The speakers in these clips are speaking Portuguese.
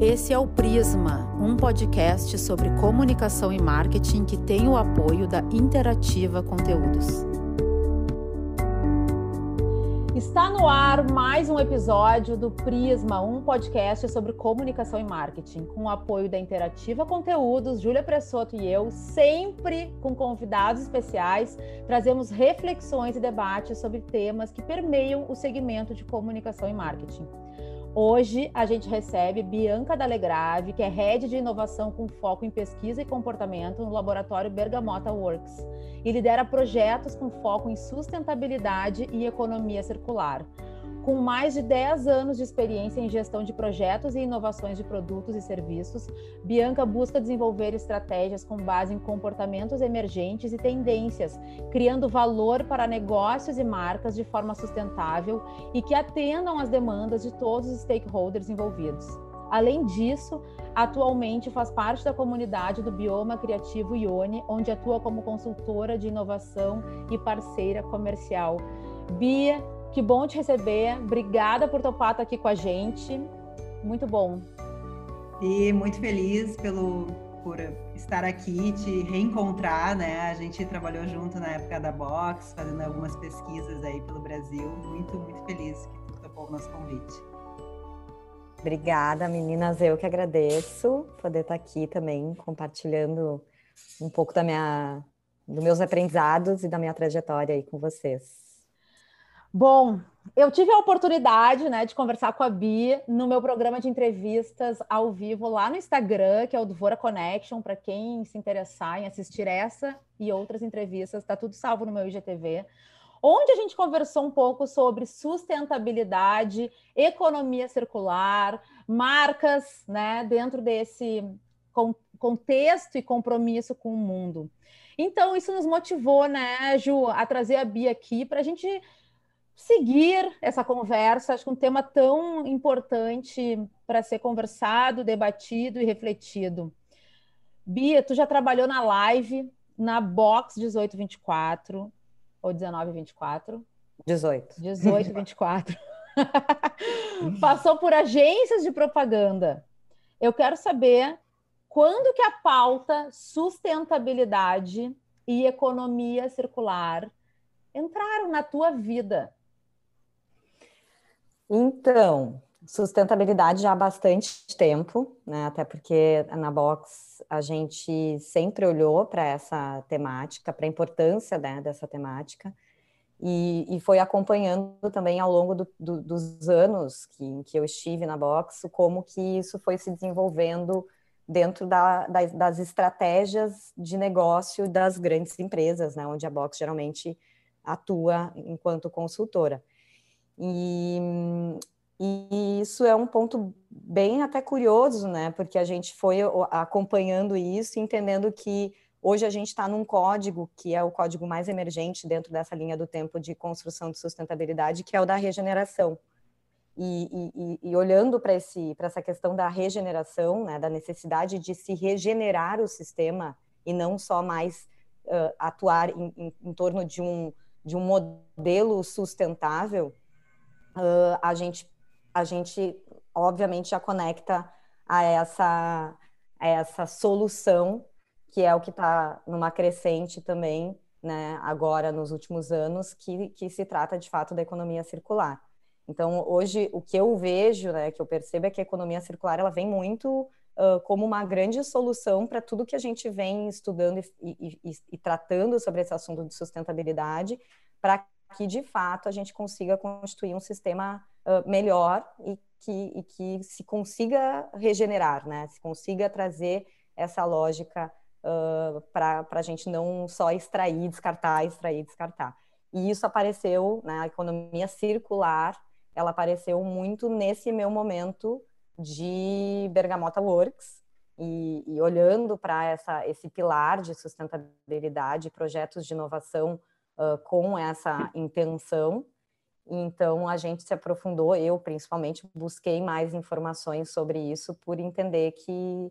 Esse é o Prisma, um podcast sobre comunicação e marketing que tem o apoio da Interativa Conteúdos. Está no ar mais um episódio do Prisma, um podcast sobre comunicação e marketing, com o apoio da Interativa Conteúdos, Júlia Pressoto e eu, sempre com convidados especiais, trazemos reflexões e debates sobre temas que permeiam o segmento de comunicação e marketing. Hoje a gente recebe Bianca D'Alegrave, que é head de inovação com foco em pesquisa e comportamento no laboratório Bergamota Works e lidera projetos com foco em sustentabilidade e economia circular. Com mais de 10 anos de experiência em gestão de projetos e inovações de produtos e serviços, Bianca busca desenvolver estratégias com base em comportamentos emergentes e tendências, criando valor para negócios e marcas de forma sustentável e que atendam às demandas de todos os stakeholders envolvidos. Além disso, atualmente faz parte da comunidade do Bioma Criativo Ione, onde atua como consultora de inovação e parceira comercial. Bia, que bom te receber. Obrigada por topar estar aqui com a gente. Muito bom. E muito feliz pelo por estar aqui, te reencontrar, né? A gente trabalhou junto na época da Box, fazendo algumas pesquisas aí pelo Brasil. Muito, muito feliz que tu topou o nosso convite. Obrigada, meninas. Eu que agradeço poder estar aqui também compartilhando um pouco da minha, dos meus aprendizados e da minha trajetória aí com vocês. Bom, eu tive a oportunidade né, de conversar com a Bia no meu programa de entrevistas ao vivo lá no Instagram, que é o Dvora Connection, para quem se interessar em assistir essa e outras entrevistas, está tudo salvo no meu IGTV, onde a gente conversou um pouco sobre sustentabilidade, economia circular, marcas, né, dentro desse contexto e compromisso com o mundo. Então, isso nos motivou, né, Ju, a trazer a Bia aqui para a gente seguir essa conversa, acho que um tema tão importante para ser conversado, debatido e refletido. Bia, tu já trabalhou na live, na Box 1824 ou 1924? 18. 1824. Passou por agências de propaganda. Eu quero saber quando que a pauta sustentabilidade e economia circular entraram na tua vida? Então, sustentabilidade já há bastante tempo, né? Até porque na Box a gente sempre olhou para essa temática, para a importância né, dessa temática, e, e, foi acompanhando também ao longo do, do, dos anos que, que eu estive na Box, como que isso foi se desenvolvendo dentro da, das, das estratégias de negócio das grandes empresas, né? Onde a Box geralmente atua enquanto consultora. E, e isso é um ponto bem até curioso, né? Porque a gente foi acompanhando isso, entendendo que hoje a gente está num código que é o código mais emergente dentro dessa linha do tempo de construção de sustentabilidade, que é o da regeneração. E, e, e olhando para essa questão da regeneração, né, da necessidade de se regenerar o sistema e não só mais uh, atuar em, em, em torno de um, de um modelo sustentável, uh, a gente a gente obviamente já conecta a essa a essa solução que é o que está numa crescente também, né? Agora nos últimos anos que que se trata de fato da economia circular. Então hoje o que eu vejo, né, que eu percebo é que a economia circular ela vem muito Uh, como uma grande solução para tudo que a gente vem estudando e, e, e, e, tratando sobre esse assunto de sustentabilidade, para que de fato a gente consiga constituir um sistema uh, melhor e que, e que se consiga regenerar, né? Se consiga trazer essa lógica uh, para a gente não só extrair, descartar, extrair, descartar. E isso apareceu, né, a economia circular, ela apareceu muito nesse meu momento de Bergamota Works, e, e olhando para esse pilar de sustentabilidade, projetos de inovação uh, com essa intenção. Então, a gente se aprofundou, eu principalmente busquei mais informações sobre isso, por entender que,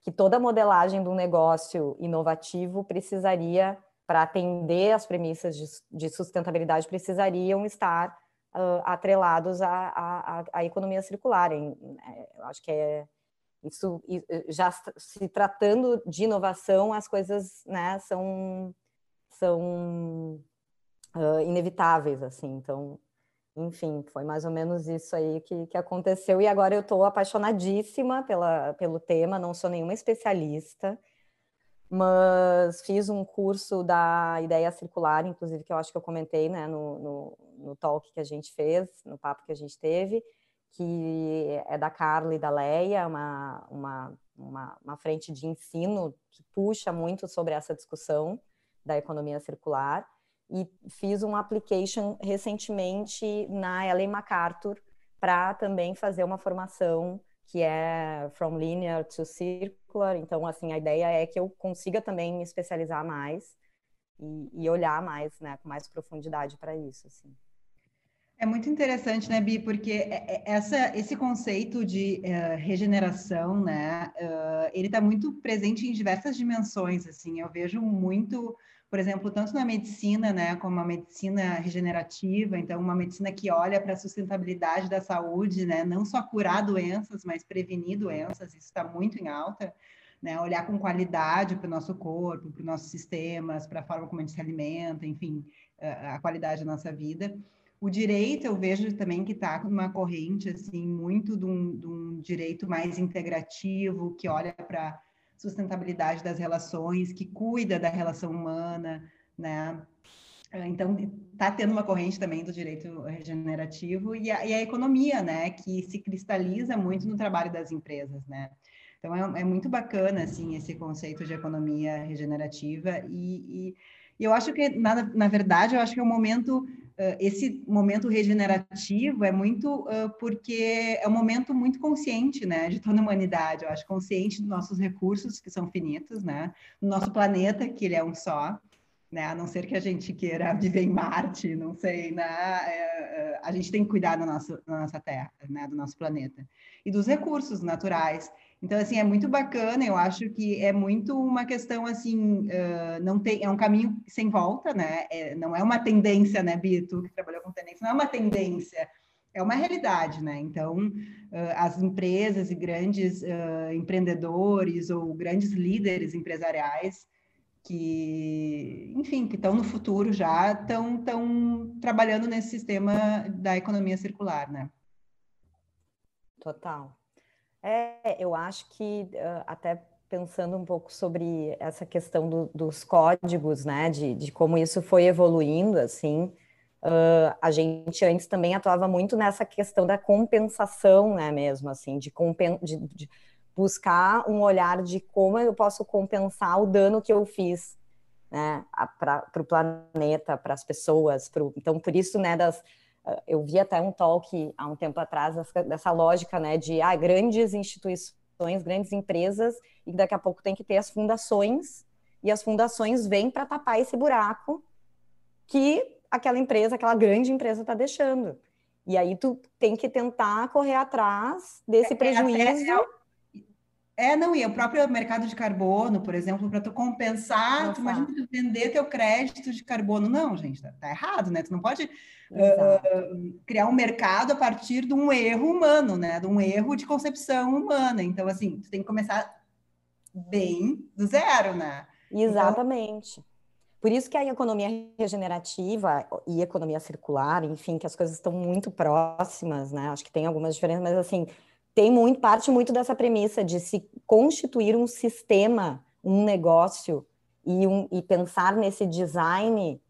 que toda modelagem de um negócio inovativo precisaria, para atender as premissas de, de sustentabilidade, precisariam estar uh, atrelados à, à, à, economia circular. Em, é, eu acho que é, isso já se tratando de inovação, as coisas né, são, são uh, inevitáveis, assim. Então, enfim, foi mais ou menos isso aí que, que aconteceu. E agora eu estou apaixonadíssima pela, pelo tema, não sou nenhuma especialista, mas fiz um curso da ideia circular, inclusive, que eu acho que eu comentei né, no, no, no talk que a gente fez, no papo que a gente teve, que é da Carla e da Leia, uma, uma, uma, uma frente de ensino que puxa muito sobre essa discussão da economia circular e fiz um application recentemente na Ellen MacArthur para também fazer uma formação que é From Linear to Circular. Então, assim, a ideia é que eu consiga também me especializar mais e, e olhar mais, né, com mais profundidade para isso, assim. É muito interessante, né, Bi, porque é, é, essa, esse conceito de uh, regeneração, né, uh, ele está muito presente em diversas dimensões, assim, eu vejo muito por exemplo, tanto na medicina, né, como a medicina regenerativa, então uma medicina que olha para a sustentabilidade da saúde, né, não só curar doenças, mas prevenir doenças, isso está muito em alta, né, olhar com qualidade para o nosso corpo, para os nossos sistemas, para a forma como a gente se alimenta, enfim, a qualidade da nossa vida. O direito, eu vejo também que está numa corrente, assim, muito de um, de um direito mais integrativo, que olha para sustentabilidade das relações, que cuida da relação humana, né? Então, está tendo uma corrente também do direito regenerativo e a, e a, economia, né, que se cristaliza muito no trabalho das empresas, né? Então, é, é muito bacana, assim, esse conceito de economia regenerativa e, e, eu acho que, na, na verdade, eu acho que é um momento esse momento regenerativo é muito uh, porque é um momento muito consciente, né, de toda a humanidade. Eu acho consciente dos nossos recursos que são finitos, né, do nosso planeta que ele é um só, né, a não ser que a gente queira viver em Marte, não sei, né, é, é a gente tem que cuidar da nossa, da nossa Terra, né, do nosso planeta e dos recursos naturais. Então, assim, é muito bacana, eu acho que é muito uma questão, assim, uh, não tem, é um caminho sem volta, né? É, não é uma tendência, né, Bito, que trabalhou com tendência, não é uma tendência, é uma realidade, né? Então, uh, as empresas e grandes uh, empreendedores ou grandes líderes empresariais que, enfim, que estão no futuro já, estão trabalhando nesse sistema da economia circular, né? Total. É, eu acho que até pensando um pouco sobre essa questão do, dos códigos, né, de, de, como isso foi evoluindo, assim, uh, a gente antes também atuava muito nessa questão da compensação, né, mesmo, assim, de, compen de, de buscar um olhar de como eu posso compensar o dano que eu fiz, né, para o planeta, para as pessoas, pro, então por isso, né, das eu vi até um talk há um tempo atrás dessa lógica, né, de ah, grandes instituições, grandes empresas, e daqui a pouco tem que ter as fundações, e as fundações vêm para tapar esse buraco que aquela empresa, aquela grande empresa está deixando. E aí tu tem que tentar correr atrás desse é, é prejuízo. É, é, não, e o próprio mercado de carbono, por exemplo, para tu compensar, tu imagina tu vender teu crédito de carbono. Não, gente, tá, tá errado, né? Tu não pode uh, criar um mercado a partir de um erro humano, né? De um erro de concepção humana. Então, assim, tu tem que começar bem do zero, né? Então Exatamente. Então... Por isso que a economia regenerativa e economia circular, enfim, que as coisas estão muito próximas, né? Acho que tem algumas diferenças, mas assim, tem muito, parte muito dessa premissa de se constituir um sistema, um negócio e, um, e pensar nesse design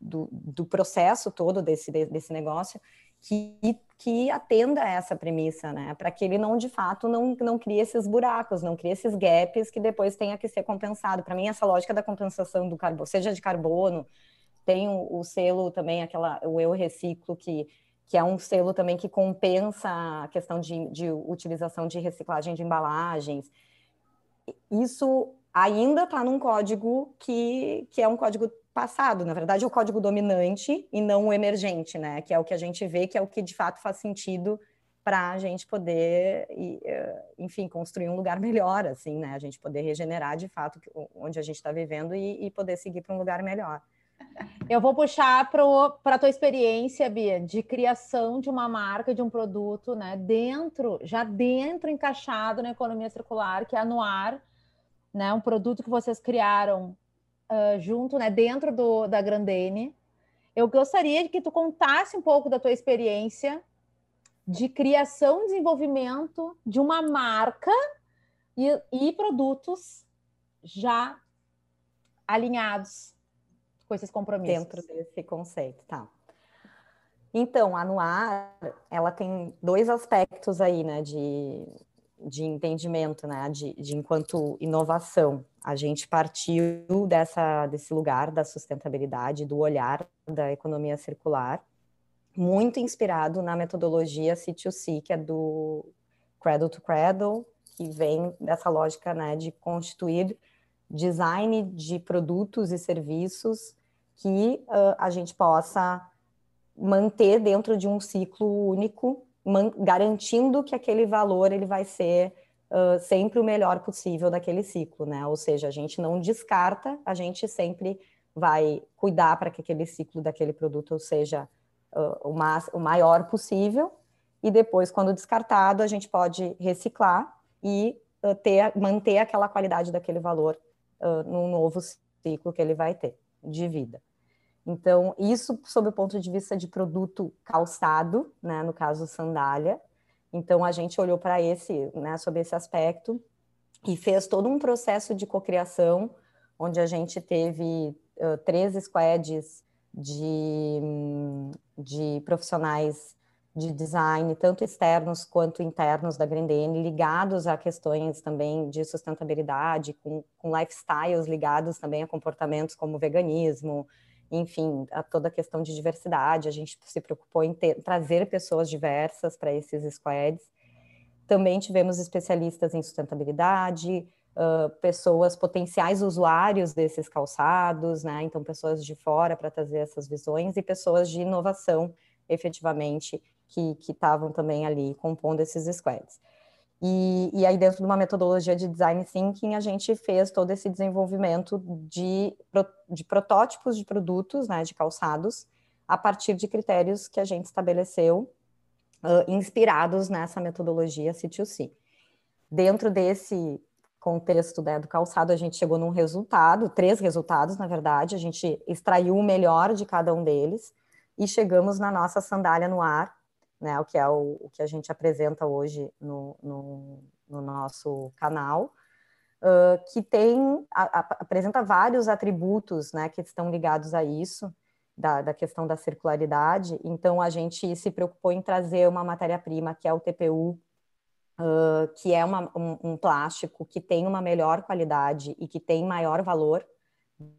do, do, processo todo desse, desse negócio que, que atenda a essa premissa, né? Para que ele não, de fato, não, não crie esses buracos, não crie esses gaps que depois tenha que ser compensado. Para mim, essa lógica da compensação do carbono, seja de carbono, tem o, o, selo também, aquela, o Eu Reciclo, que, que é um selo também que compensa a questão de, de utilização de reciclagem de embalagens. Isso ainda está num código que, que é um código passado, na verdade, é o código dominante e não o emergente, né? Que é o que a gente vê, que é o que de fato faz sentido para a gente poder, eh, enfim, construir um lugar melhor, assim, né? A gente poder regenerar de fato onde a gente está vivendo e, e, poder seguir para um lugar melhor. Eu vou puxar para a tua experiência, Bia, de criação de uma marca, de um produto, né? Dentro, já dentro, encaixado na economia circular, que é a Noir, né? Um produto que vocês criaram uh, junto, né? Dentro do, da Grandene. Eu gostaria que tu contasse um pouco da tua experiência de criação e desenvolvimento de uma marca e, e produtos já alinhados com esses compromissos. Dentro desse conceito, tá. Então, a Noir, ela tem dois aspectos aí, né, de, de entendimento, né, de, de enquanto inovação. A gente partiu dessa, desse lugar da sustentabilidade, do olhar da economia circular, muito inspirado na metodologia C2C, que é do Cradle to Cradle, que vem dessa lógica, né, de constituir design de produtos e serviços que uh, a gente possa manter dentro de um ciclo único, garantindo que aquele valor ele vai ser uh, sempre o melhor possível daquele ciclo, né? Ou seja, a gente não descarta, a gente sempre vai cuidar para que aquele ciclo daquele produto seja uh, o, mais, o maior possível, e depois, quando descartado, a gente pode reciclar e uh, ter, manter aquela qualidade daquele valor uh, num novo ciclo que ele vai ter de vida. Então, isso sob o ponto de vista de produto calçado, né, no caso sandália. Então, a gente olhou para esse, né, sobre esse aspecto e fez todo um processo de cocriação, onde a gente teve uh, três squads de, de profissionais de design, tanto externos quanto internos da Grendene, ligados a questões também de sustentabilidade, com, com lifestyles ligados também a comportamentos como veganismo, enfim, a toda a questão de diversidade, a gente se preocupou em ter, trazer pessoas diversas para esses squads. Também tivemos especialistas em sustentabilidade, uh, pessoas potenciais usuários desses calçados, né? Então, pessoas de fora para trazer essas visões e pessoas de inovação, efetivamente, que estavam também ali compondo esses squads. E, e, aí, dentro de uma metodologia de design thinking, a gente fez todo esse desenvolvimento de, de protótipos de produtos, né, de calçados, a partir de critérios que a gente estabeleceu, uh, inspirados nessa metodologia C2C. Dentro desse contexto né, do calçado, a gente chegou num resultado, três resultados, na verdade, a gente extraiu o melhor de cada um deles e chegamos na nossa sandália no ar, né, o que é o, o que a gente apresenta hoje no, no, no nosso canal, uh, que tem, a, a, apresenta vários atributos né, que estão ligados a isso, da, da, questão da circularidade. Então, a gente se preocupou em trazer uma matéria-prima, que é o TPU, uh, que é uma, um, um plástico que tem uma melhor qualidade e que tem maior valor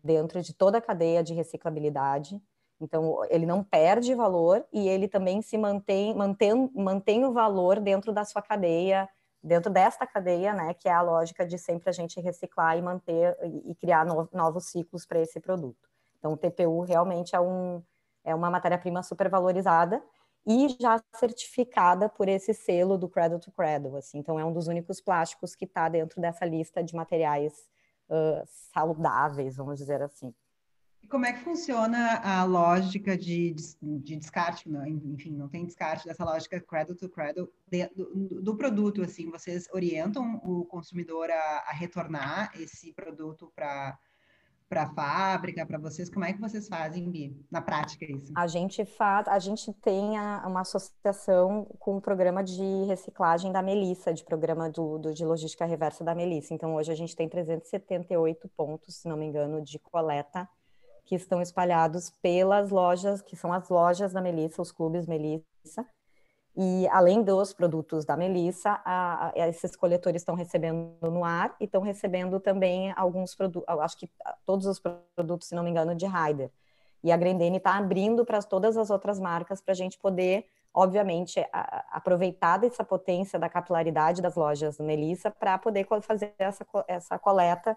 dentro de toda a cadeia de reciclabilidade. Então, ele não perde valor e ele também se mantém, mantém, mantém o valor dentro da sua cadeia, dentro desta cadeia, né, que é a lógica de sempre a gente reciclar e manter e, criar no, novos ciclos para esse produto. Então, o TPU realmente é, um, é uma matéria-prima super valorizada e já certificada por esse selo do Cradle to Cradle, assim. Então, é um dos únicos plásticos que está dentro dessa lista de materiais uh, saudáveis, vamos dizer assim. Como é que funciona a lógica de, de descarte? Não, enfim, não tem descarte dessa lógica cradle to cradle de, do, do, produto. Assim, vocês orientam o consumidor a, a retornar esse produto para para a fábrica, para vocês? Como é que vocês fazem, Bi, na prática isso? A gente faz, a gente tem a, uma associação com o programa de reciclagem da Melissa, de programa do, do, de logística reversa da Melissa. Então hoje a gente tem 378 pontos, se não me engano, de coleta que estão espalhados pelas lojas, que são as lojas da Melissa, os clubes Melissa. E além dos produtos da Melissa, a, a, esses coletores estão recebendo no ar e estão recebendo também alguns produtos, acho que todos os produtos, se não me engano, de Ryder. E a Grendene está abrindo para todas as outras marcas para a gente poder, obviamente, a, aproveitar dessa potência da capilaridade das lojas Melissa para poder fazer essa, essa coleta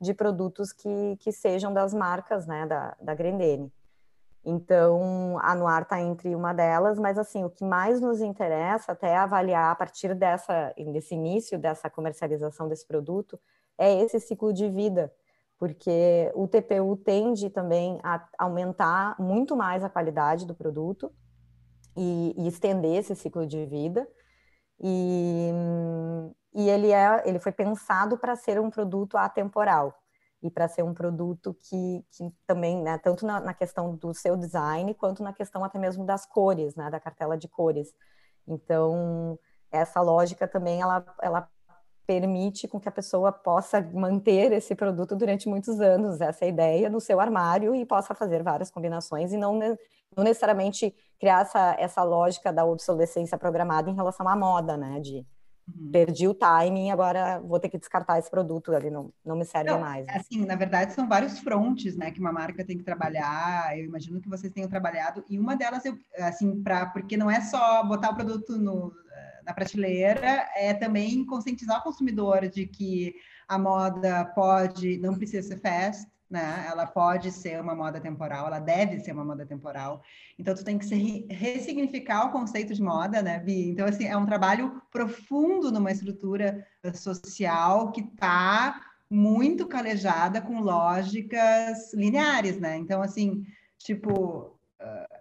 de produtos que, que sejam das marcas né, da, da Grendene. Então, a Noir está entre uma delas, mas assim, o que mais nos interessa até avaliar a partir dessa, desse início dessa comercialização desse produto é esse ciclo de vida, porque o TPU tende também a aumentar muito mais a qualidade do produto e, e estender esse ciclo de vida. E, e ele, é, ele foi pensado para ser um produto atemporal e para ser um produto que, que também, né, tanto na, na, questão do seu design, quanto na questão até mesmo das cores, né, da cartela de cores. Então, essa lógica também, ela, ela permite com que a pessoa possa manter esse produto durante muitos anos, essa é ideia, no seu armário e possa fazer várias combinações e não, não necessariamente criar essa, essa lógica da obsolescência programada em relação à moda, né? De uhum. perdi o timing, agora vou ter que descartar esse produto, ali não, não me serve mais. Assim, na verdade, são vários frontes, né, que uma marca tem que trabalhar. Eu imagino que vocês tenham trabalhado, e uma delas, eu, assim, para porque não é só botar o produto no na prateleira, é também conscientizar o consumidor de que a moda pode, não precisa ser fast, né? Ela pode ser uma moda temporal, ela deve ser uma moda temporal. Então, tu tem que se ressignificar o conceito de moda, né, Bi? Então, assim, é um trabalho profundo numa estrutura social que está muito calejada com lógicas lineares, né? Então, assim, tipo,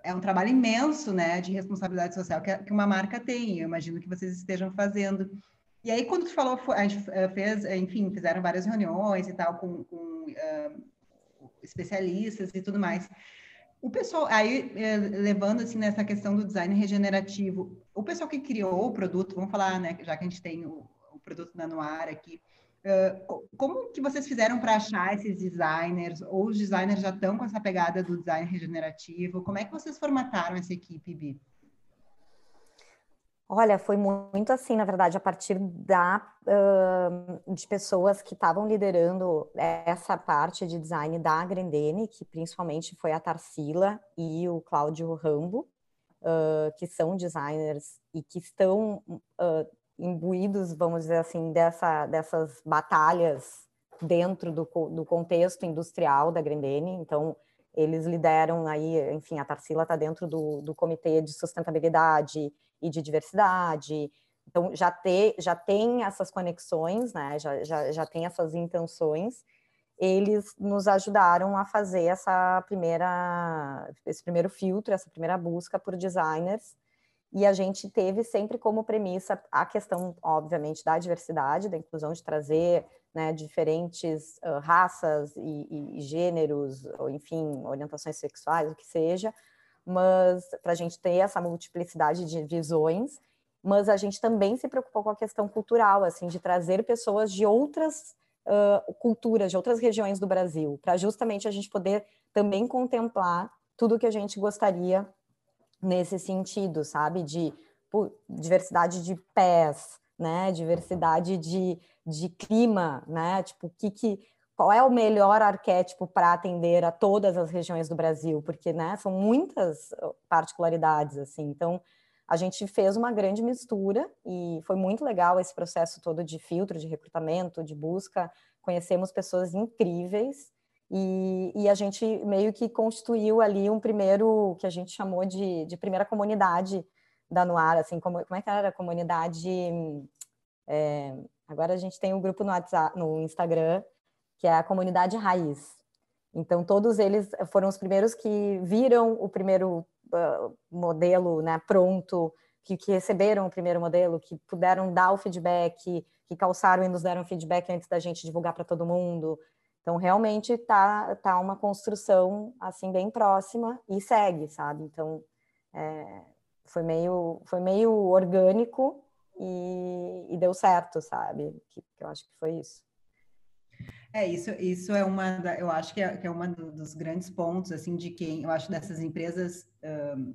é um trabalho imenso, né, de responsabilidade social que, uma marca tem. Eu imagino que vocês estejam fazendo. E aí, quando tu falou, a gente fez, enfim, fizeram várias reuniões e tal com, com uh, especialistas e tudo mais. O pessoal, aí, eh, levando assim nessa questão do design regenerativo, o pessoal que criou o produto, vamos falar, né, já que a gente tem o, o produto na Noar aqui, como que vocês fizeram para achar esses designers? Ou os designers já estão com essa pegada do design regenerativo? Como é que vocês formataram essa equipe, Bi? Olha, foi muito assim, na verdade, a partir da, uh, de pessoas que estavam liderando essa parte de design da Grendene, que principalmente foi a Tarsila e o Cláudio Rambo, uh, que são designers e que estão uh, imbuídos, vamos dizer assim, dessa, dessas batalhas dentro do, do contexto industrial da Grendene. Então, eles lideram aí, enfim, a Tarsila está dentro do, do comitê de sustentabilidade e de diversidade. Então, já, ter, já tem essas conexões, né? já, já, já tem essas intenções. Eles nos ajudaram a fazer essa primeira, esse primeiro filtro, essa primeira busca por designers e a gente teve sempre como premissa a questão, obviamente, da diversidade, da inclusão, de trazer né, diferentes uh, raças e, e, gêneros, ou enfim, orientações sexuais, o que seja, mas para a gente ter essa multiplicidade de visões, mas a gente também se preocupou com a questão cultural, assim, de trazer pessoas de outras uh, culturas, de outras regiões do Brasil, para justamente a gente poder também contemplar tudo que a gente gostaria nesse sentido, sabe? De pô, diversidade de pés, né? Diversidade de, de clima, né? Tipo, que, que, qual é o melhor arquétipo para atender a todas as regiões do Brasil? Porque, né? São muitas particularidades, assim. Então, a gente fez uma grande mistura e foi muito legal esse processo todo de filtro, de recrutamento, de busca. Conhecemos pessoas incríveis e, e, a gente meio que constituiu ali um primeiro, que a gente chamou de, de primeira comunidade da Noar, assim, como, como é que era comunidade... É, agora a gente tem um grupo no WhatsApp, no Instagram, que é a comunidade raiz. Então, todos eles foram os primeiros que viram o primeiro uh, modelo né, pronto, que, que, receberam o primeiro modelo, que puderam dar o feedback, que calçaram e nos deram feedback antes da gente divulgar para todo mundo. Então, realmente está tá uma construção assim bem próxima e segue, sabe? Então, é, foi, meio, foi meio orgânico e, e deu certo, sabe? Que, que, eu acho que foi isso. É, isso, isso é uma, da, eu acho que é, que é uma dos grandes pontos, assim, de quem, eu acho, dessas empresas, um,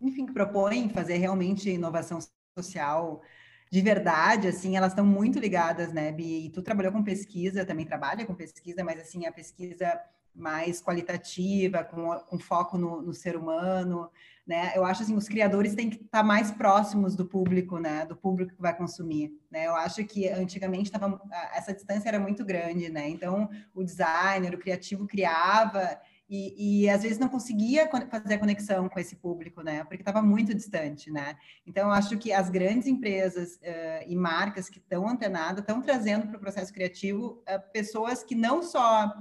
enfim, que propõem fazer realmente inovação social, de verdade, assim, elas estão muito ligadas, né, Bi? E tu trabalhou com pesquisa, também trabalha com pesquisa, mas, assim, a pesquisa mais qualitativa, com, com foco no, no, ser humano, né? Eu acho, assim, os criadores têm que estar mais próximos do público, né? Do público que vai consumir, né? Eu acho que antigamente tava, essa distância era muito grande, né? Então, o designer, o criativo criava e, e, às vezes não conseguia fazer a conexão com esse público, né? Porque estava muito distante, né? Então, acho que as grandes empresas uh, e marcas que estão antenadas estão trazendo para o processo criativo uh, pessoas que não só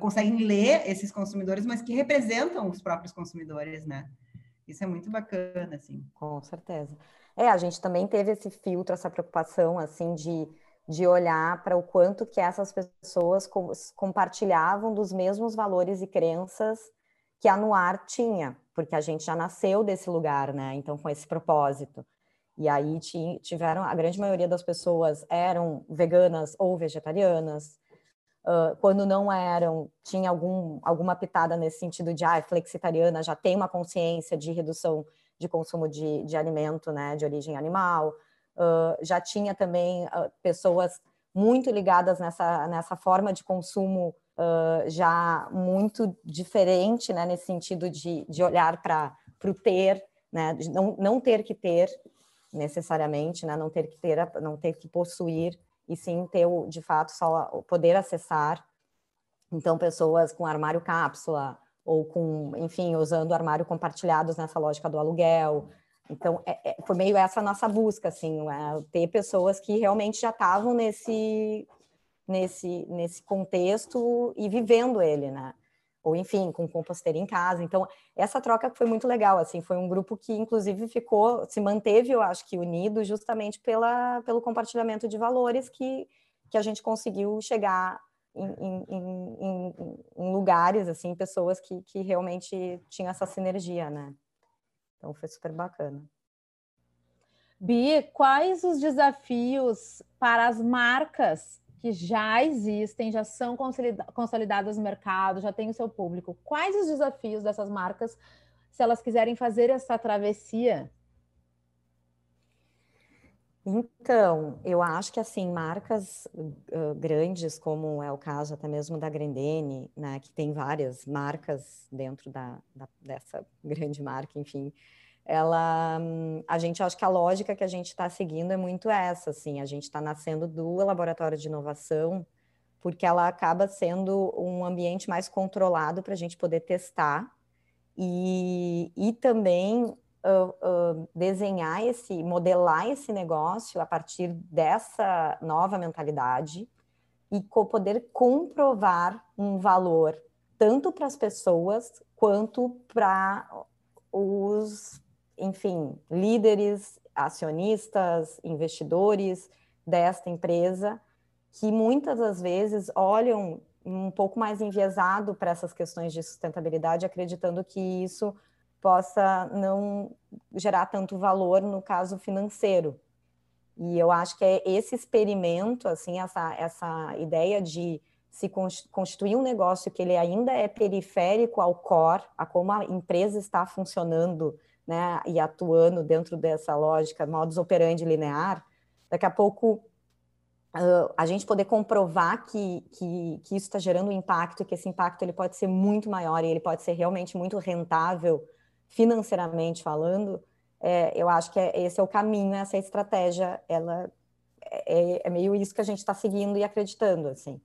conseguem ler esses consumidores, mas que representam os próprios consumidores, né? Isso é muito bacana, assim. Com certeza. É, a gente também teve esse filtro, essa preocupação, assim, de, de olhar para o quanto que essas pessoas com, compartilhavam dos mesmos valores e crenças que a Noir tinha, porque a gente já nasceu desse lugar, né? Então, com esse propósito. E aí tiveram, a grande maioria das pessoas eram veganas ou vegetarianas. Uh, quando não eram, tinha algum, alguma pitada nesse sentido de, ah, é flexitariana, já tem uma consciência de redução de consumo de, de alimento, né, de origem animal. Uh, já tinha também uh, pessoas muito ligadas nessa, nessa forma de consumo já muito diferente, né, nesse sentido de, de olhar para o ter, né, de não, não ter que ter, necessariamente, né? não ter que ter, não ter que possuir, e sim ter, de fato, só o poder acessar. Então, pessoas com armário cápsula, ou com, enfim, usando armário compartilhados nessa lógica do aluguel. Então, é, é, foi meio essa nossa busca, assim, é, ter pessoas que realmente já estavam nesse, nesse, nesse contexto e vivendo ele, né? Ou enfim, com composteira em casa. Então, essa troca foi muito legal, assim, foi um grupo que inclusive ficou, se manteve, eu acho que unido justamente pela, pelo compartilhamento de valores que, que a gente conseguiu chegar em, em, em, em lugares, assim, pessoas que, que realmente tinham essa sinergia, né? Então, foi super bacana. Bi, quais os desafios para as marcas que já existem, já são consolidadas no mercado, já tem o seu público. Quais os desafios dessas marcas se elas quiserem fazer essa travessia? Então, eu acho que assim, marcas uh, grandes, como é o caso até mesmo da Grendene, né, que tem várias marcas dentro da, da dessa grande marca, enfim, ela a gente acha que a lógica que a gente está seguindo é muito essa, assim, a gente está nascendo do laboratório de inovação, porque ela acaba sendo um ambiente mais controlado para a gente poder testar e, e também uh, uh, desenhar esse, modelar esse negócio a partir dessa nova mentalidade e poder comprovar um valor tanto para as pessoas quanto para os enfim, líderes, acionistas, investidores desta empresa, que muitas das vezes olham um pouco mais enviesado para essas questões de sustentabilidade, acreditando que isso possa não gerar tanto valor no caso financeiro. E eu acho que é esse experimento, assim, essa, essa ideia de se constituir um negócio que ele ainda é periférico ao core, a como a empresa está funcionando né, e atuando dentro dessa lógica modus operandi linear, daqui a pouco uh, a gente poder comprovar que, que, que isso está gerando um impacto, que esse impacto ele pode ser muito maior e ele pode ser realmente muito rentável financeiramente falando, é, eu acho que é, esse é o caminho, essa estratégia, ela é, é meio isso que a gente está seguindo e acreditando, assim,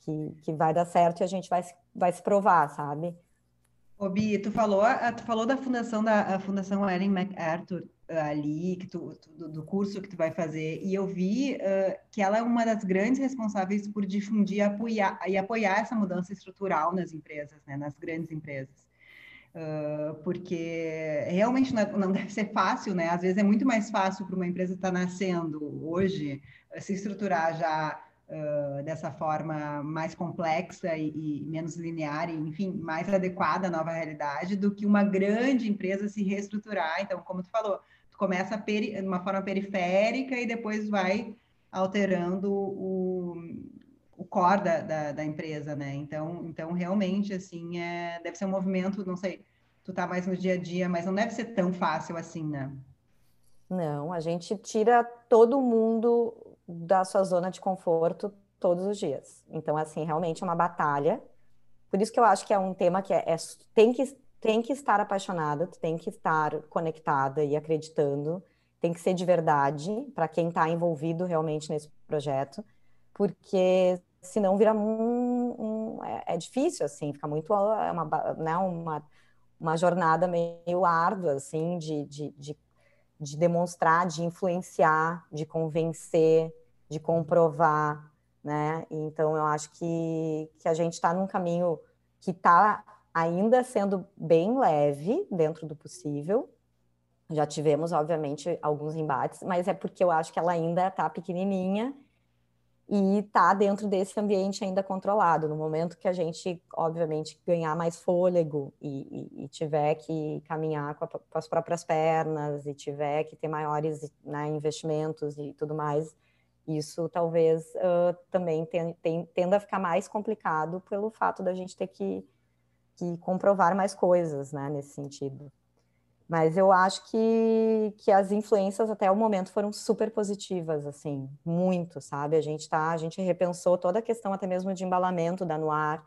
que, que vai dar certo e a gente vai, vai se provar, sabe? Ô, Bi, tu falou, tu falou da fundação da Fundação Ellen MacArthur ali, que tu, tu, do curso que tu vai fazer, e eu vi uh, que ela é uma das grandes responsáveis por difundir apoiar, e apoiar essa mudança estrutural nas empresas, né, nas grandes empresas. Uh, porque realmente não, não, deve ser fácil, né? Às vezes é muito mais fácil para uma empresa estar tá nascendo hoje se estruturar já dessa forma mais complexa e, e, menos linear, e, enfim, mais adequada à nova realidade, do que uma grande empresa se reestruturar. Então, como tu falou, tu começa de uma forma periférica e depois vai alterando o, o core da, da, da, empresa, né? Então, então realmente, assim, é, deve ser um movimento, não sei, tu tá mais no dia a dia, mas não deve ser tão fácil assim, né? Não, a gente tira todo mundo da sua zona de conforto todos os dias. Então, assim, realmente é uma batalha. Por isso que eu acho que é um tema que é, é tem, que, tem que estar apaixonada, tem que estar conectada e acreditando, tem que ser de verdade para quem está envolvido realmente nesse projeto, porque senão vira um, um é, é, difícil, assim, fica muito é uma, né, uma, uma jornada meio árdua, assim, de, de, de, de demonstrar, de influenciar, de convencer, de comprovar, né? Então eu acho que, que a gente está num caminho que está ainda sendo bem leve dentro do possível. Já tivemos, obviamente, alguns embates, mas é porque eu acho que ela ainda está pequenininha e está dentro desse ambiente ainda controlado. No momento que a gente, obviamente, ganhar mais fôlego e, e, e tiver que caminhar com, a, com, as próprias pernas e tiver que ter maiores né, investimentos e tudo mais, isso talvez uh, também ten, ten, tenda a ficar mais complicado pelo fato da gente ter que, que comprovar mais coisas né, nesse sentido. Mas eu acho que, que as influências até o momento foram super positivas, assim, muito, sabe? A gente tá, a gente repensou toda a questão até mesmo de embalamento da Noir,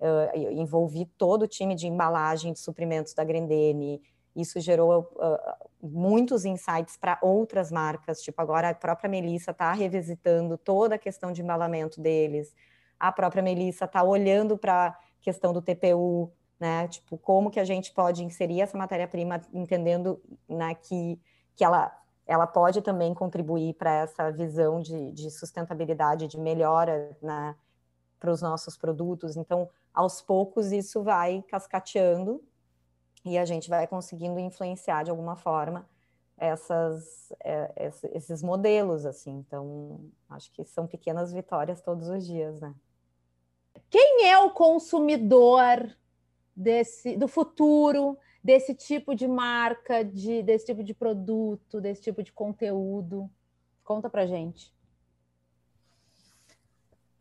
uh, envolvi todo o time de embalagem de suprimentos da Grendene, isso gerou uh, muitos insights para outras marcas, tipo agora a própria Melissa está revisitando toda a questão de embalamento deles, a própria Melissa está olhando para a questão do TPU, né? Tipo, como que a gente pode inserir essa matéria-prima, entendendo né, que, que ela, ela pode também contribuir para essa visão de, de sustentabilidade, de melhora né, para os nossos produtos. Então, aos poucos, isso vai cascateando e a gente vai conseguindo influenciar de alguma forma essas, é, esses modelos, assim. Então, acho que são pequenas vitórias todos os dias, né? Quem é o consumidor desse, do futuro, desse tipo de marca, de, desse tipo de produto, desse tipo de conteúdo? Conta pra gente.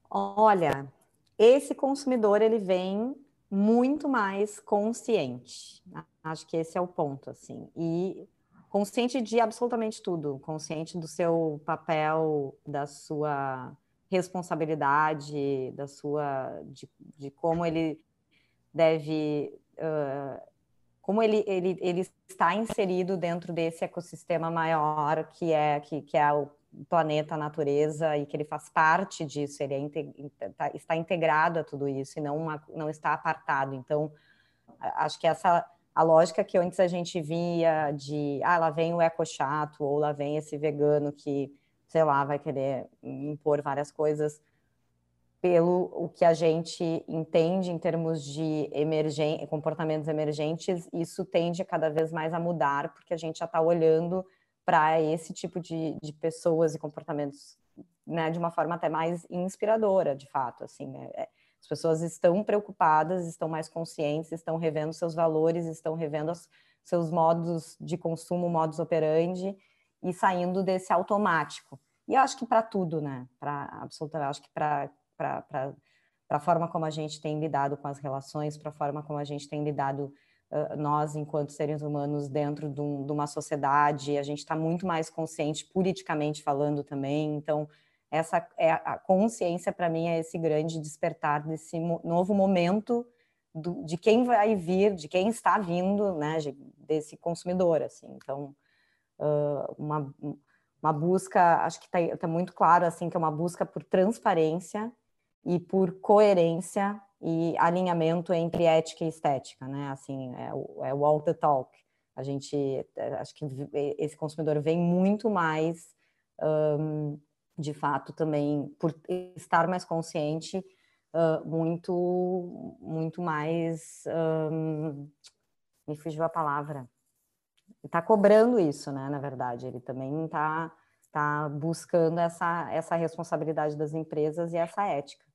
Olha, esse consumidor ele vem muito mais consciente. Acho que esse é o ponto, assim. E consciente de absolutamente tudo, consciente do seu papel, da sua responsabilidade, da sua de, de como ele deve, uh, como ele, ele, ele está inserido dentro desse ecossistema maior que é, que, que é o planeta, a natureza, e que ele faz parte disso, ele é, tá, está integrado a tudo isso e não, uma, não está apartado. Então, acho que essa a lógica que antes a gente via de ah, lá vem o eco chato, ou lá vem esse vegano que, sei lá, vai querer impor várias coisas pelo o que a gente entende em termos de emergen comportamentos emergentes, isso tende cada vez mais a mudar, porque a gente já está olhando para esse tipo de, de pessoas e comportamentos né, de uma forma até mais inspiradora, de fato. Assim, né? É, as pessoas estão preocupadas, estão mais conscientes, estão revendo seus valores, estão revendo os, seus modos de consumo, modus operandi, e saindo desse automático. E eu acho que para tudo, né? Para absolutamente, acho que para para a forma como a gente tem lidado com as relações, para a forma como a gente tem lidado nós, enquanto seres humanos, dentro de, um, de uma sociedade. A gente está muito mais consciente, politicamente falando também. Então, essa é a consciência, para mim, é esse grande despertar desse novo momento do, de quem vai vir, de quem está vindo, né, desse consumidor, assim. Então, uh, uma, uma busca, acho que está tá muito claro, assim, que é uma busca por transparência, e por coerência e alinhamento entre ética e estética, né? Assim, é o, é all the talk. A gente, é, acho que esse consumidor vem muito mais, um, de fato, também por estar mais consciente, uh, muito, muito mais, um, me fugiu a palavra, está cobrando isso, né? Na verdade, ele também está tá buscando essa, essa responsabilidade das empresas e essa ética.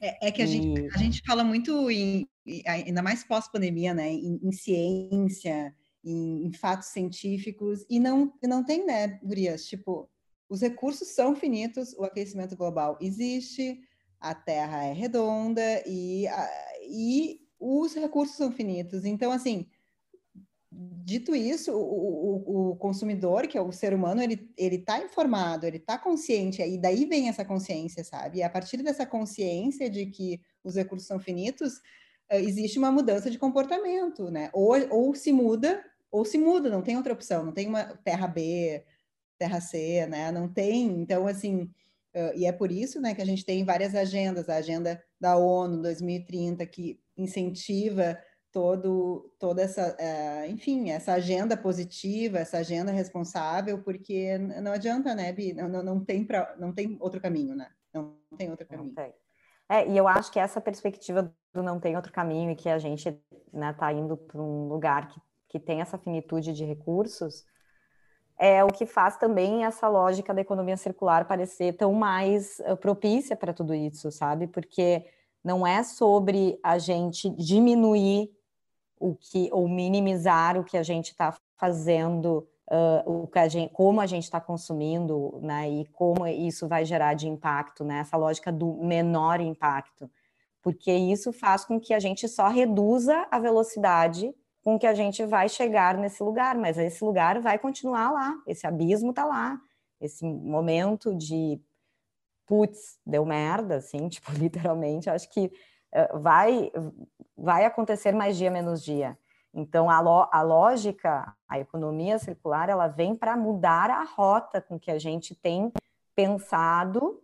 É, é que a, e... gente, a gente fala muito, em, ainda mais pós-pandemia, né, em, em ciência, em, em, fatos científicos, e não, não tem, né, Gurias? Tipo, os recursos são finitos, o aquecimento global existe, a Terra é redonda e, a, e os recursos são finitos. Então, assim, dito isso, o, o, o, consumidor, que é o ser humano, ele está informado, ele está consciente, e daí vem essa consciência, sabe? E a partir dessa consciência de que os recursos são finitos, eh, existe uma mudança de comportamento, né? Ou, ou se muda, ou se muda, não tem outra opção, não tem uma terra B, terra C, né? Não tem, então, assim, uh, e é por isso, né, que a gente tem várias agendas, a agenda da ONU 2030, que incentiva todo, toda essa, uh, enfim, essa agenda positiva, essa agenda responsável, porque não adianta, né, Bi? Não, não, não tem pra, não tem outro caminho, né? Não tem outro caminho. É, e eu acho que essa perspectiva do não tem outro caminho e que a gente está né, tá indo para um lugar que, que tem essa finitude de recursos é o que faz também essa lógica da economia circular parecer tão mais uh, propícia para tudo isso, sabe? Porque não é sobre a gente diminuir o que ou minimizar o que a gente está fazendo, uh, o que a gente, como a gente está consumindo, né? E como isso vai gerar de impacto, né? Essa lógica do menor impacto, porque isso faz com que a gente só reduza a velocidade com que a gente vai chegar nesse lugar, mas esse lugar vai continuar lá, esse abismo está lá, esse momento de putz, deu merda, assim, tipo, literalmente, acho que vai, vai acontecer mais dia menos dia. Então, a, a lógica, a economia circular, ela vem para mudar a rota com que a gente tem pensado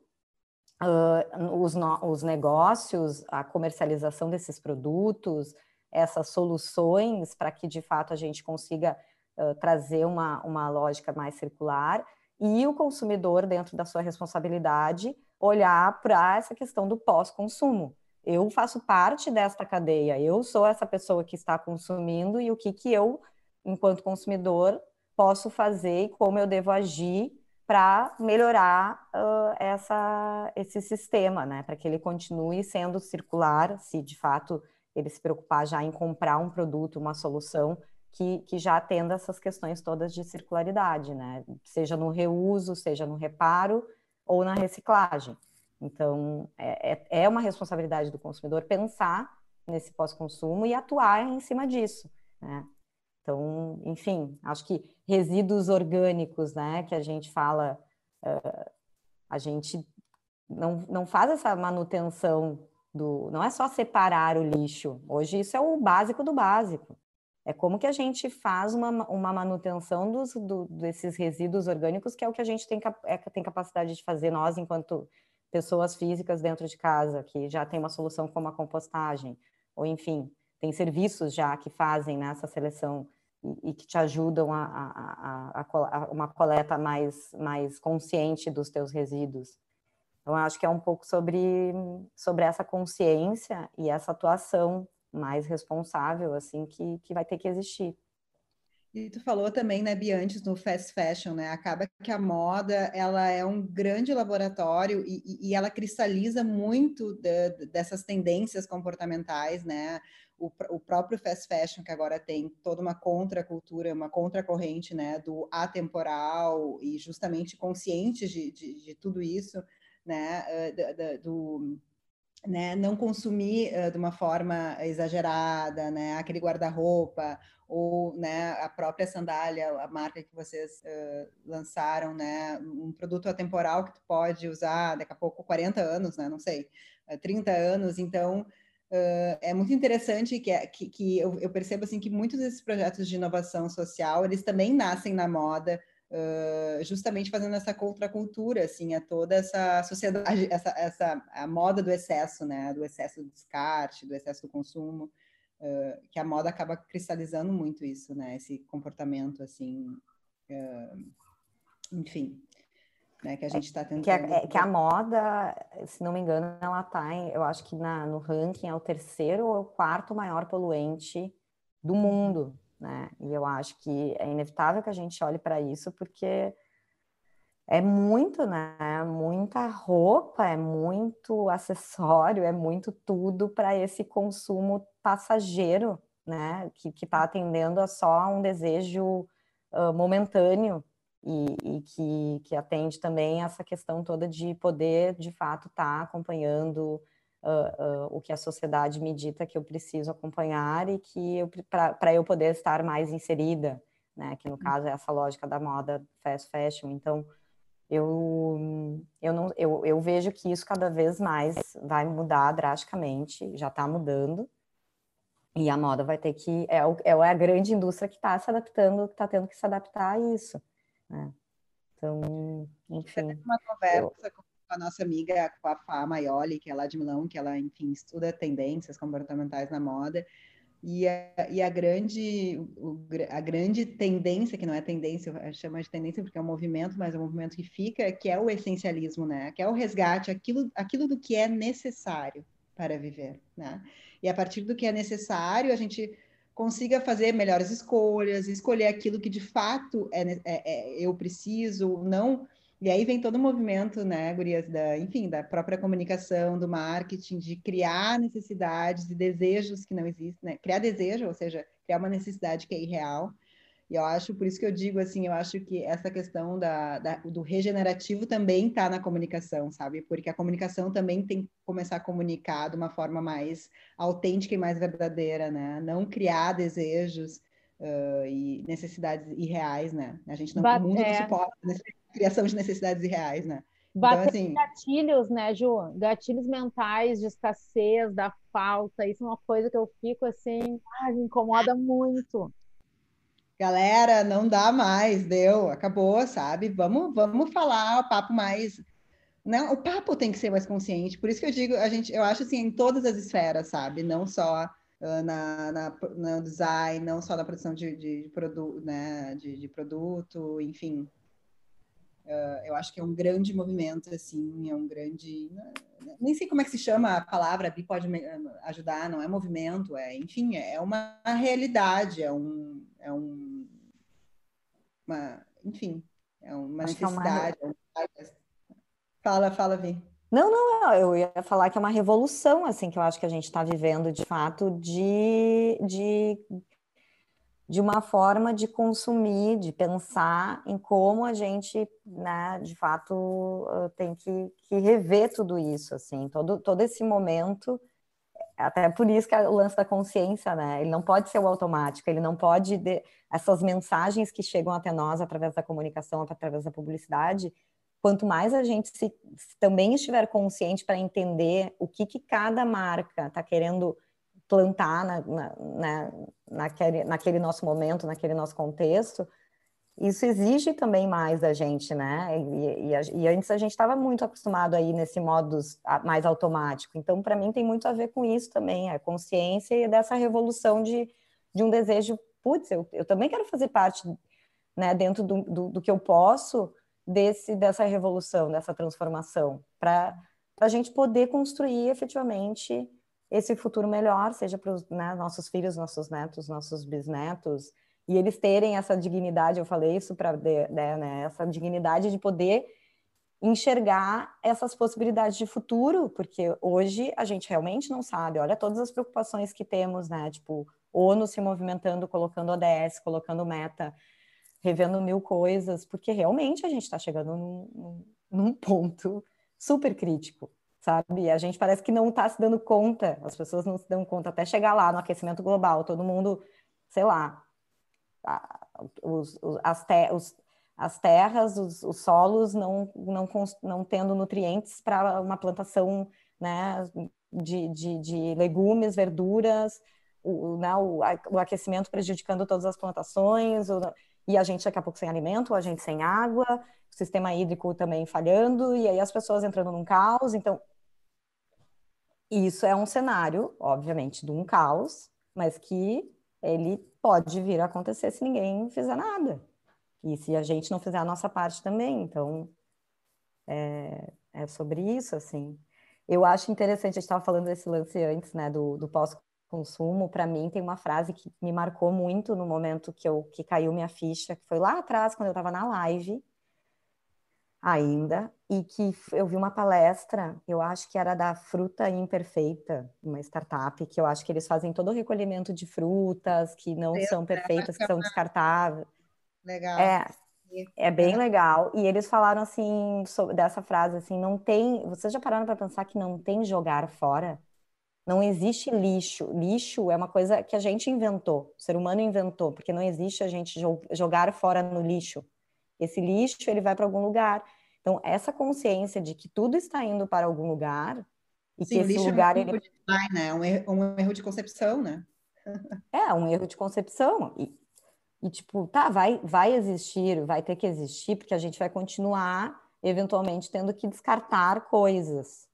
uh, os, no, os negócios, a comercialização desses produtos, essas soluções para que de fato a gente consiga uh, trazer uma, uma lógica mais circular e o consumidor, dentro da sua responsabilidade, olhar para essa questão do pós-consumo. Eu faço parte desta cadeia, eu sou essa pessoa que está consumindo e o que, que eu, enquanto consumidor, posso fazer e como eu devo agir para melhorar uh, essa, esse sistema, né? Para que ele continue sendo circular, se de fato ele se preocupar já em comprar um produto, uma solução que, que já atenda essas questões todas de circularidade, né? Seja no reuso, seja no reparo ou na reciclagem. Então, é, é, é uma responsabilidade do consumidor pensar nesse pós-consumo e atuar em cima disso, né? Então, enfim, acho que resíduos orgânicos, né, que a gente fala, uh, a gente não, não faz essa manutenção do. Não é só separar o lixo. Hoje isso é o básico do básico. É como que a gente faz uma, uma manutenção dos, do, desses resíduos orgânicos, que é o que a gente tem, é, tem capacidade de fazer nós, enquanto pessoas físicas dentro de casa, que já tem uma solução como a compostagem, ou enfim, tem serviços já que fazem nessa né, seleção e, e, que te ajudam a, a, a, a, uma coleta mais, mais consciente dos teus resíduos. Então, acho que é um pouco sobre, sobre essa consciência e essa atuação mais responsável, assim, que, que vai ter que existir. E tu falou também, né, antes no fast fashion, né? Acaba que a moda, ela é um grande laboratório e, e ela cristaliza muito de, dessas tendências comportamentais, né? O, o, próprio fast fashion, que agora tem toda uma contracultura, uma contracorrente, né, do atemporal e justamente conscientes de, de, de tudo isso, né, uh, do, né, não consumir uh, de uma forma exagerada, né, aquele guarda-roupa ou né, a própria sandália, a marca que vocês uh, lançaram, né, um produto atemporal que tu pode usar daqui a pouco 40 anos, né, não sei, 30 anos, então uh, é muito interessante que, é, que, que eu, eu, percebo assim que muitos desses projetos de inovação social eles também nascem na moda Uh, justamente fazendo essa contracultura, assim, a toda essa sociedade, essa, essa a moda do excesso, né, do excesso do descarte, do excesso do consumo, uh, que a moda acaba cristalizando muito isso, né, esse comportamento, assim, uh, enfim, né, que a gente está tentando... Que a, é, que a moda, se não me engano, ela está, eu acho que na, no ranking é o terceiro ou quarto maior poluente do mundo, né? E eu acho que é inevitável que a gente olhe para isso, porque é muito, né? Muita roupa, é muito acessório, é muito tudo para esse consumo passageiro, né? Que está atendendo a só um desejo uh, momentâneo e, e, que, que atende também essa questão toda de poder, de fato, estar tá acompanhando uh, uh, o que a sociedade me dita que eu preciso acompanhar e que para eu poder estar mais inserida, né? Que no caso é essa lógica da moda fast fashion. Então eu eu não eu, eu vejo que isso cada vez mais vai mudar drasticamente, já está mudando. E a moda vai ter que. É, é a grande indústria que está se adaptando, que está tendo que se adaptar a isso. Né? Então, enfim. Uma conversa eu com a nossa amiga, com a Maioli, que é lá de Milão, que ela, enfim, estuda tendências comportamentais na moda. E a, e a grande a grande tendência, que não é tendência, chama de tendência porque é um movimento, mas é um movimento que fica, que é o essencialismo, né? Que é o resgate, aquilo, aquilo do que é necessário para viver, né? E a partir do que é necessário, a gente consiga fazer melhores escolhas, escolher aquilo que de fato é, é, é eu preciso, não e aí vem todo o movimento, né, Gurias, da, enfim, da própria comunicação, do marketing, de criar necessidades e desejos que não existem, né? Criar desejo, ou seja, criar uma necessidade que é irreal. E eu acho, por isso que eu digo assim, eu acho que essa questão da, da do regenerativo também está na comunicação, sabe? Porque a comunicação também tem que começar a comunicar de uma forma mais autêntica e mais verdadeira, né? Não criar desejos uh, e necessidades irreais, né? A gente não, Bate, o mundo é. não suporta criação de necessidades irreais, né? Então, Bater então, assim... gatilhos, né, Ju? Gatilhos mentais de escassez, da falta, isso é uma coisa que eu fico assim, ah, me incomoda muito. Galera, não dá mais, deu, acabou, sabe? Vamos, vamos falar o papo mais. Não, o papo tem que ser mais consciente. Por isso que eu digo, a gente, eu acho assim, em todas as esferas, sabe? Não só uh, na, na, no design, não só na produção de, de, de produto, né? De, de produto, enfim, Uh, eu acho que é um grande movimento, assim, é um grande. Nem sei como é que se chama a palavra, a pode ajudar, não é movimento, é, enfim, é uma realidade, é um. É um uma, enfim, é uma acho necessidade. É uma... Fala, fala, Vi. Não, não, eu ia falar que é uma revolução, assim, que eu acho que a gente está vivendo, de fato, de, de de uma forma de consumir, de pensar em como a gente, né, de fato, tem que, que rever tudo isso, assim, todo, todo esse momento, até por isso que é o lance da consciência, né, ele não pode ser o automático, ele não pode, de, essas mensagens que chegam até nós através da comunicação, através da publicidade, quanto mais a gente se, se também estiver consciente para entender o que, que cada marca está querendo plantar na, na, na, naquele, naquele nosso momento, naquele nosso contexto, isso exige também mais da gente, né? E, e, e antes a gente estava muito acostumado aí nesse modo mais automático. Então, para mim, tem muito a ver com isso também, a consciência e dessa revolução de, de um desejo, putz, eu, eu também quero fazer parte, né, dentro do, do, do que eu posso, desse, dessa revolução, dessa transformação, para a gente poder construir efetivamente esse futuro melhor, seja para os né, nossos filhos, nossos netos, nossos bisnetos, e eles terem essa dignidade, eu falei isso para né, né, essa dignidade de poder enxergar essas possibilidades de futuro, porque hoje a gente realmente não sabe. Olha todas as preocupações que temos, né? Tipo, ONU se movimentando, colocando ODS, colocando meta, revendo mil coisas, porque realmente a gente está chegando num, num ponto super crítico sabe? A gente parece que não está se dando conta, as pessoas não se dão conta até chegar lá no aquecimento global, todo mundo, sei lá, os, os, as, te, os, as terras, os, os, solos não, não, não tendo nutrientes para uma plantação né, de, de, de legumes, verduras, o, né, o, o, aquecimento prejudicando todas as plantações, o, e a gente daqui a pouco sem alimento, a gente sem água, o sistema hídrico também falhando, e aí as pessoas entrando num caos. Então, isso é um cenário, obviamente, de um caos, mas que ele pode vir a acontecer se ninguém fizer nada. E se a gente não fizer a nossa parte também. Então, é, é sobre isso, assim. Eu acho interessante, a gente estava falando desse lance antes, né, do, do pós-consumo. Para mim, tem uma frase que me marcou muito no momento que, eu, que caiu minha ficha, que foi lá atrás, quando eu estava na live, ainda, e que eu vi uma palestra, eu acho que era da Fruta Imperfeita, uma startup, que eu acho que eles fazem todo o recolhimento de frutas que não são perfeitas, que são descartáveis. Legal. É, é bem legal. E eles falaram assim, sobre, dessa frase assim, não tem. Vocês já pararam para pensar que não tem jogar fora? Não existe lixo. Lixo é uma coisa que a gente inventou, o ser humano inventou, porque não existe a gente jogar fora no lixo. Esse lixo ele vai para algum lugar. Então, essa consciência de que tudo está indo para algum lugar e Sim, que esse lugar... É um, ele... design, né? um, erro, um erro de concepção, né? é, um erro de concepção. E, e, tipo, tá, vai, vai existir, vai ter que existir, porque a gente vai continuar, eventualmente, tendo que descartar coisas.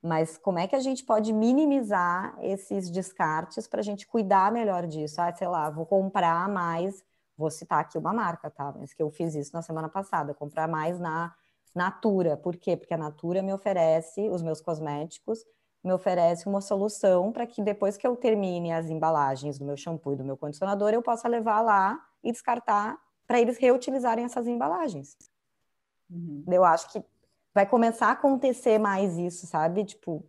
Mas como é que a gente pode minimizar esses descartes para a gente cuidar melhor disso? Ah, sei lá, vou comprar mais, vou citar aqui uma marca, tá? Mas que eu fiz isso na semana passada, comprar mais na Natura. Por quê? Porque a Natura me oferece, os meus cosméticos, me oferece uma solução para que depois que eu termine as embalagens do meu shampoo e do meu condicionador, eu possa levar lá e descartar para eles reutilizarem essas embalagens. Uhum. Eu acho que vai começar a acontecer mais isso, sabe? Tipo,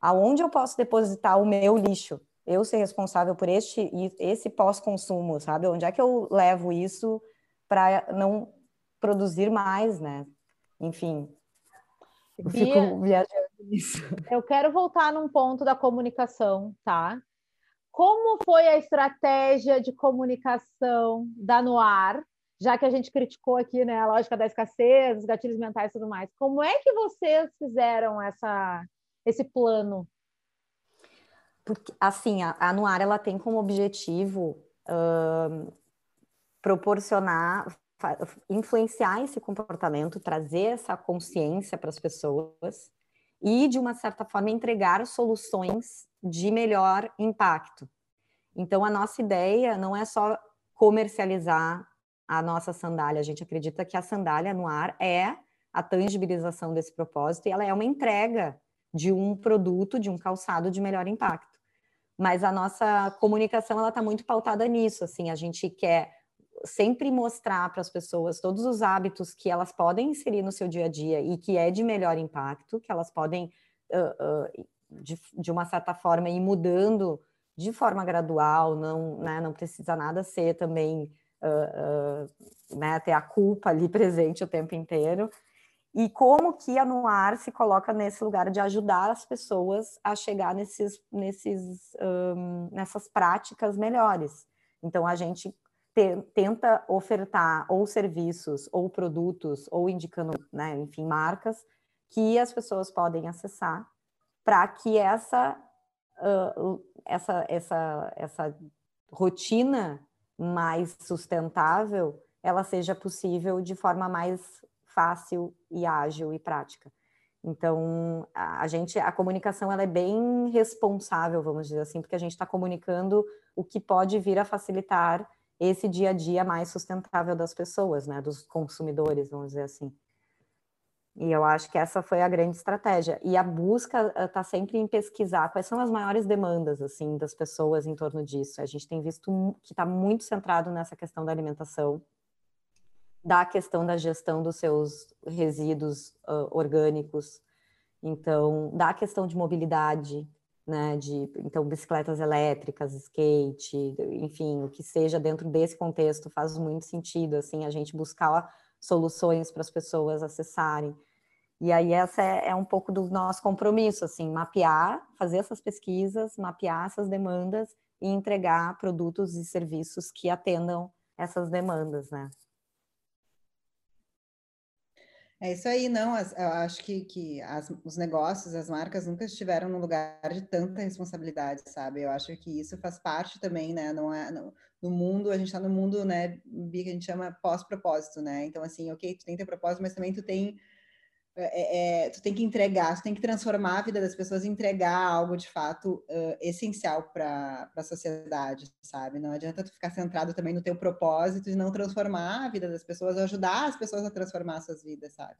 aonde eu posso depositar o meu lixo? Eu ser responsável por este esse pós-consumo, sabe? Onde é que eu levo isso para não produzir mais, né? Enfim, eu Bia, fico viajando nisso. Eu quero voltar num ponto da comunicação, tá? Como foi a estratégia de comunicação da Noir já que a gente criticou aqui né, a lógica da escassez, os gatilhos mentais e tudo mais, como é que vocês fizeram essa, esse plano? Porque, assim, a, a Anuar, ela tem como objetivo uh, proporcionar, influenciar esse comportamento, trazer essa consciência para as pessoas e, de uma certa forma, entregar soluções de melhor impacto. Então, a nossa ideia não é só comercializar a nossa sandália. A gente acredita que a sandália no ar é a tangibilização desse propósito e ela é uma entrega de um produto, de um calçado de melhor impacto. Mas a nossa comunicação ela está muito pautada nisso. Assim, a gente quer sempre mostrar para as pessoas todos os hábitos que elas podem inserir no seu dia a dia e que é de melhor impacto, que elas podem, uh, uh, de, de, uma certa forma, ir mudando de forma gradual, não, né, não precisa nada ser também uh, né, ter a culpa ali presente o tempo inteiro, e como que a Noir se coloca nesse lugar de ajudar as pessoas a chegar nesses, nesses, um, nessas práticas melhores. Então, a gente te, tenta ofertar ou serviços, ou produtos, ou indicando, né, enfim, marcas, que as pessoas podem acessar para que essa, uh, essa, essa, essa rotina mais sustentável, ela seja possível de forma mais fácil e ágil e prática. Então, a, gente, a comunicação ela é bem responsável, vamos dizer assim, porque a gente está comunicando o que pode vir a facilitar esse dia a dia mais sustentável das pessoas, né, dos consumidores, vamos dizer assim. E eu acho que essa foi a grande estratégia. E a busca está sempre em pesquisar quais são as maiores demandas assim das pessoas em torno disso. A gente tem visto que está muito centrado nessa questão da alimentação, da questão da gestão dos seus resíduos uh, orgânicos, então da questão de mobilidade, né, de então bicicletas elétricas, skate, enfim, o que seja dentro desse contexto faz muito sentido assim a gente buscar soluções para as pessoas acessarem. E aí essa é, é, um pouco do nosso compromisso, assim, mapear, fazer essas pesquisas, mapear essas demandas e entregar produtos e serviços que atendam essas demandas, né? É isso aí, não. As, eu acho que, que as, os negócios, as marcas nunca estiveram num lugar de tanta responsabilidade, sabe? Eu acho que isso faz parte também, né? Não é, não, no mundo, a gente está no mundo, né, que a gente chama pós-propósito, né? Então, assim, ok, tu tem teu propósito, mas também tu tem, é, é, tu tem que entregar, tu tem que transformar a vida das pessoas, entregar algo de fato uh, essencial para a sociedade, sabe? Não adianta tu ficar centrado também no teu propósito e não transformar a vida das pessoas, ajudar as pessoas a transformar as suas vidas, sabe?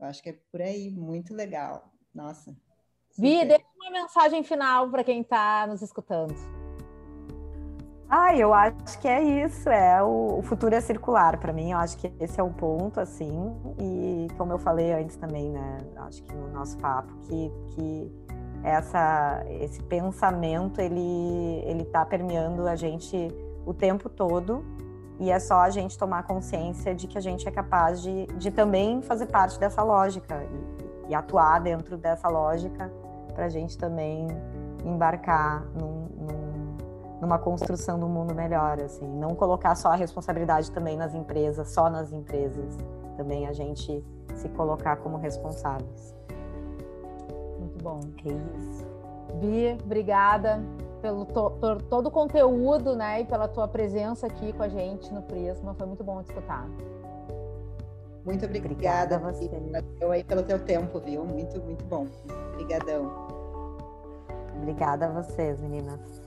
Eu acho que é por aí, muito legal. Nossa. Vi, deixa uma mensagem final para quem está nos escutando. Ah, eu acho que é isso, é o, o futuro é circular para mim, eu acho que esse é o ponto, assim, e como eu falei antes também, né, acho que no nosso papo, que, que essa, esse pensamento, ele, ele tá permeando a gente o tempo todo, e é só a gente tomar consciência de que a gente é capaz de, de também fazer parte dessa lógica e, e atuar dentro dessa lógica para a gente também embarcar num numa construção do mundo melhor, assim, não colocar só a responsabilidade também nas empresas, só nas empresas, também a gente se colocar como responsáveis. Muito bom. É isso. Bi, obrigada pelo to, por todo o conteúdo, né, e pela tua presença aqui com a gente no Prisma, foi muito bom te escutar. Muito obrigada, obrigada a você. Eu aí pelo teu tempo, viu? Muito, muito bom. Obrigadão. Obrigada a vocês, meninas.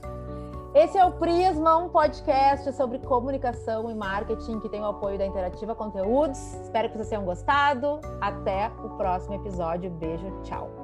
Esse é o Prisma, um podcast sobre comunicação e marketing que tem o apoio da Interativa Conteúdos. Espero que vocês tenham gostado. Até o próximo episódio. Beijo, tchau.